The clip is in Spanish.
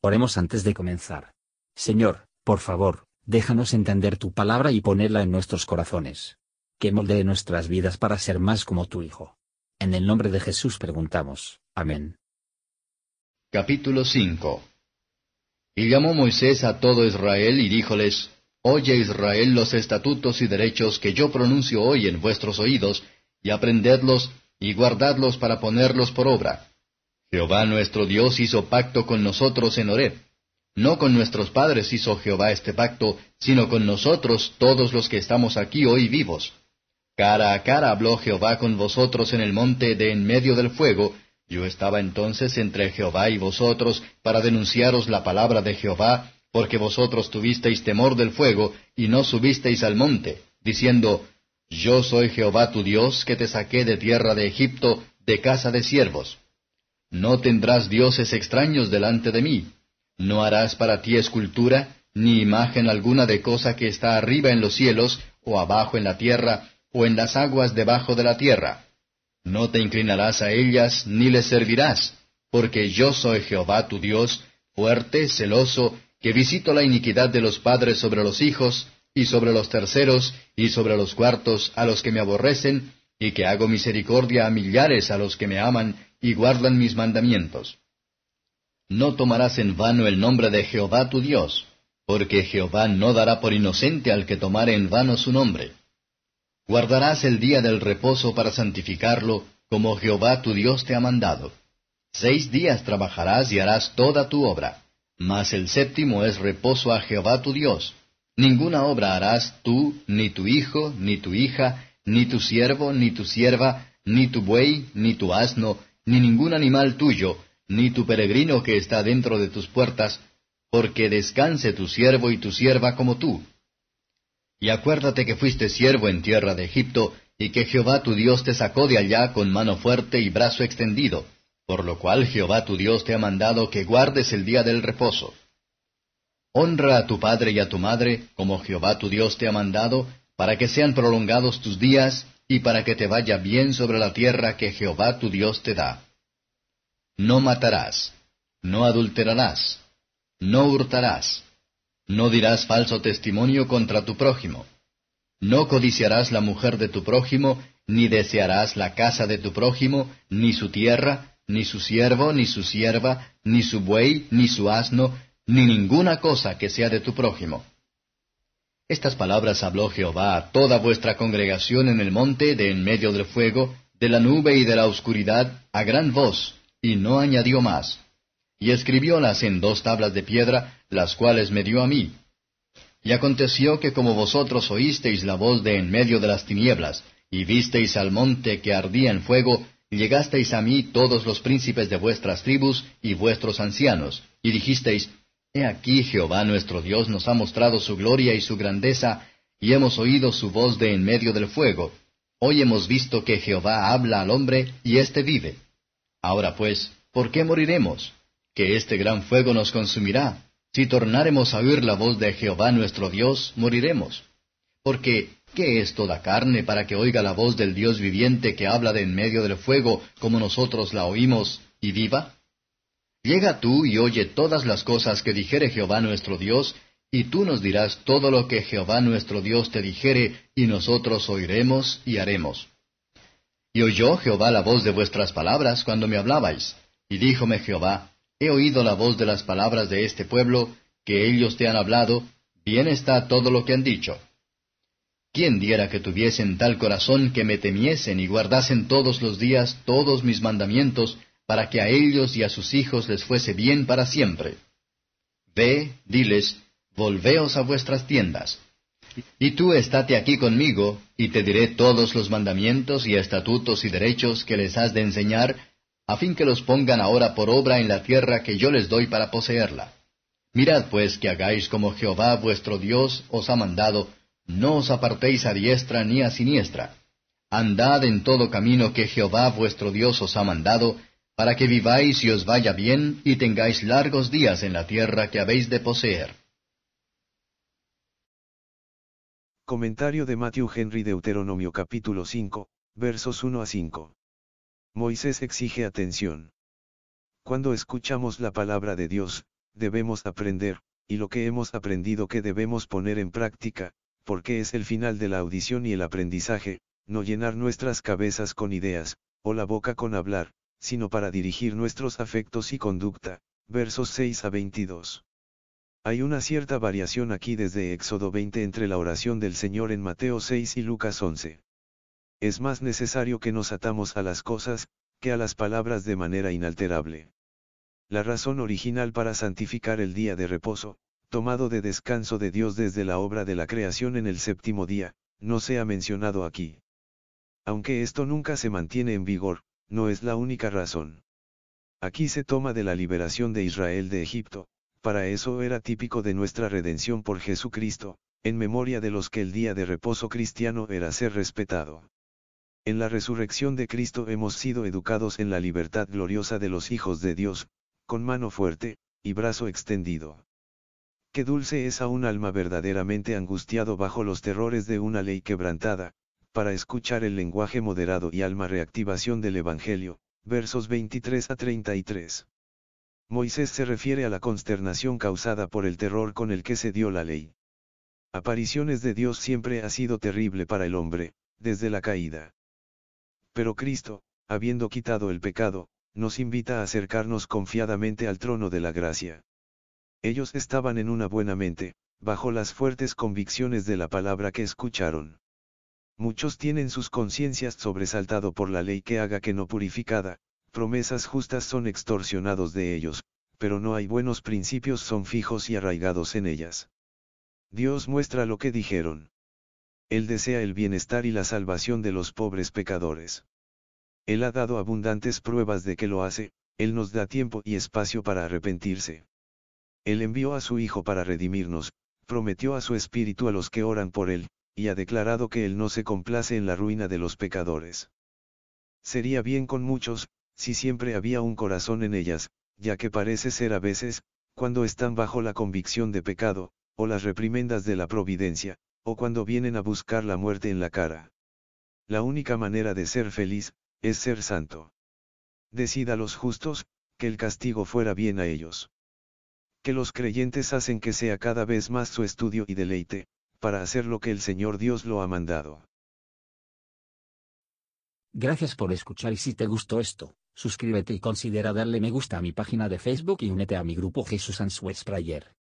Oremos antes de comenzar. Señor, por favor, déjanos entender tu palabra y ponerla en nuestros corazones. Que moldee nuestras vidas para ser más como tu Hijo. En el nombre de Jesús preguntamos. Amén. Capítulo 5 Y llamó Moisés a todo Israel y díjoles, Oye Israel los estatutos y derechos que yo pronuncio hoy en vuestros oídos, y aprendedlos y guardadlos para ponerlos por obra Jehová nuestro Dios hizo pacto con nosotros en Horeb. No con nuestros padres hizo Jehová este pacto, sino con nosotros todos los que estamos aquí hoy vivos. Cara a cara habló Jehová con vosotros en el monte de en medio del fuego, yo estaba entonces entre Jehová y vosotros para denunciaros la palabra de Jehová, porque vosotros tuvisteis temor del fuego y no subisteis al monte, diciendo, Yo soy Jehová tu Dios que te saqué de tierra de Egipto, de casa de siervos. No tendrás dioses extraños delante de mí. No harás para ti escultura, ni imagen alguna de cosa que está arriba en los cielos, o abajo en la tierra, o en las aguas debajo de la tierra. No te inclinarás a ellas, ni les servirás, porque yo soy Jehová tu Dios, fuerte, celoso, que visito la iniquidad de los padres sobre los hijos, y sobre los terceros, y sobre los cuartos, a los que me aborrecen, y que hago misericordia a millares a los que me aman, y guardan mis mandamientos. No tomarás en vano el nombre de Jehová tu Dios, porque Jehová no dará por inocente al que tomare en vano su nombre. Guardarás el día del reposo para santificarlo, como Jehová tu Dios te ha mandado. Seis días trabajarás y harás toda tu obra, mas el séptimo es reposo a Jehová tu Dios. Ninguna obra harás tú, ni tu hijo, ni tu hija, ni tu siervo, ni tu sierva, ni tu buey, ni tu asno, ni ningún animal tuyo, ni tu peregrino que está dentro de tus puertas, porque descanse tu siervo y tu sierva como tú. Y acuérdate que fuiste siervo en tierra de Egipto, y que Jehová tu Dios te sacó de allá con mano fuerte y brazo extendido, por lo cual Jehová tu Dios te ha mandado que guardes el día del reposo. Honra a tu padre y a tu madre, como Jehová tu Dios te ha mandado, para que sean prolongados tus días, y para que te vaya bien sobre la tierra que Jehová tu Dios te da. No matarás, no adulterarás, no hurtarás, no dirás falso testimonio contra tu prójimo, no codiciarás la mujer de tu prójimo, ni desearás la casa de tu prójimo, ni su tierra, ni su siervo, ni su sierva, ni su buey, ni su asno, ni ninguna cosa que sea de tu prójimo. Estas palabras habló Jehová a toda vuestra congregación en el monte de en medio del fuego, de la nube y de la oscuridad, a gran voz, y no añadió más. Y escribiólas en dos tablas de piedra, las cuales me dio a mí. Y aconteció que como vosotros oísteis la voz de en medio de las tinieblas, y visteis al monte que ardía en fuego, llegasteis a mí todos los príncipes de vuestras tribus y vuestros ancianos, y dijisteis, He aquí Jehová nuestro Dios nos ha mostrado su gloria y su grandeza, y hemos oído su voz de en medio del fuego. Hoy hemos visto que Jehová habla al hombre, y éste vive. Ahora pues, ¿por qué moriremos? Que este gran fuego nos consumirá. Si tornáremos a oír la voz de Jehová nuestro Dios, moriremos. Porque, ¿qué es toda carne para que oiga la voz del Dios viviente que habla de en medio del fuego, como nosotros la oímos, y viva? Llega tú y oye todas las cosas que dijere Jehová nuestro Dios, y tú nos dirás todo lo que Jehová nuestro Dios te dijere, y nosotros oiremos y haremos. Y oyó Jehová la voz de vuestras palabras cuando me hablabais. Y díjome Jehová, He oído la voz de las palabras de este pueblo, que ellos te han hablado, bien está todo lo que han dicho. ¿Quién diera que tuviesen tal corazón que me temiesen y guardasen todos los días todos mis mandamientos, para que a ellos y a sus hijos les fuese bien para siempre. Ve, diles, volveos a vuestras tiendas. Y tú estate aquí conmigo, y te diré todos los mandamientos y estatutos y derechos que les has de enseñar, a fin que los pongan ahora por obra en la tierra que yo les doy para poseerla. Mirad pues que hagáis como Jehová vuestro Dios os ha mandado, no os apartéis a diestra ni a siniestra. Andad en todo camino que Jehová vuestro Dios os ha mandado, para que viváis y os vaya bien y tengáis largos días en la tierra que habéis de poseer. Comentario de Matthew Henry Deuteronomio capítulo 5, versos 1 a 5. Moisés exige atención. Cuando escuchamos la palabra de Dios, debemos aprender, y lo que hemos aprendido que debemos poner en práctica, porque es el final de la audición y el aprendizaje, no llenar nuestras cabezas con ideas, o la boca con hablar, sino para dirigir nuestros afectos y conducta. Versos 6 a 22. Hay una cierta variación aquí desde Éxodo 20 entre la oración del Señor en Mateo 6 y Lucas 11. Es más necesario que nos atamos a las cosas, que a las palabras de manera inalterable. La razón original para santificar el día de reposo, tomado de descanso de Dios desde la obra de la creación en el séptimo día, no se ha mencionado aquí. Aunque esto nunca se mantiene en vigor, no es la única razón. Aquí se toma de la liberación de Israel de Egipto, para eso era típico de nuestra redención por Jesucristo, en memoria de los que el día de reposo cristiano era ser respetado. En la resurrección de Cristo hemos sido educados en la libertad gloriosa de los hijos de Dios, con mano fuerte, y brazo extendido. Qué dulce es a un alma verdaderamente angustiado bajo los terrores de una ley quebrantada, para escuchar el lenguaje moderado y alma reactivación del Evangelio, versos 23 a 33. Moisés se refiere a la consternación causada por el terror con el que se dio la ley. Apariciones de Dios siempre ha sido terrible para el hombre, desde la caída. Pero Cristo, habiendo quitado el pecado, nos invita a acercarnos confiadamente al trono de la gracia. Ellos estaban en una buena mente, bajo las fuertes convicciones de la palabra que escucharon. Muchos tienen sus conciencias sobresaltado por la ley que haga que no purificada, promesas justas son extorsionados de ellos, pero no hay buenos principios son fijos y arraigados en ellas. Dios muestra lo que dijeron. Él desea el bienestar y la salvación de los pobres pecadores. Él ha dado abundantes pruebas de que lo hace, Él nos da tiempo y espacio para arrepentirse. Él envió a su Hijo para redimirnos, prometió a su Espíritu a los que oran por Él, y ha declarado que Él no se complace en la ruina de los pecadores. Sería bien con muchos, si siempre había un corazón en ellas, ya que parece ser a veces, cuando están bajo la convicción de pecado, o las reprimendas de la providencia, o cuando vienen a buscar la muerte en la cara. La única manera de ser feliz, es ser santo. Decida los justos, que el castigo fuera bien a ellos. Que los creyentes hacen que sea cada vez más su estudio y deleite, para hacer lo que el Señor Dios lo ha mandado. Gracias por escuchar y si te gustó esto, suscríbete y considera darle me gusta a mi página de Facebook y únete a mi grupo Jesús Answers Prayer.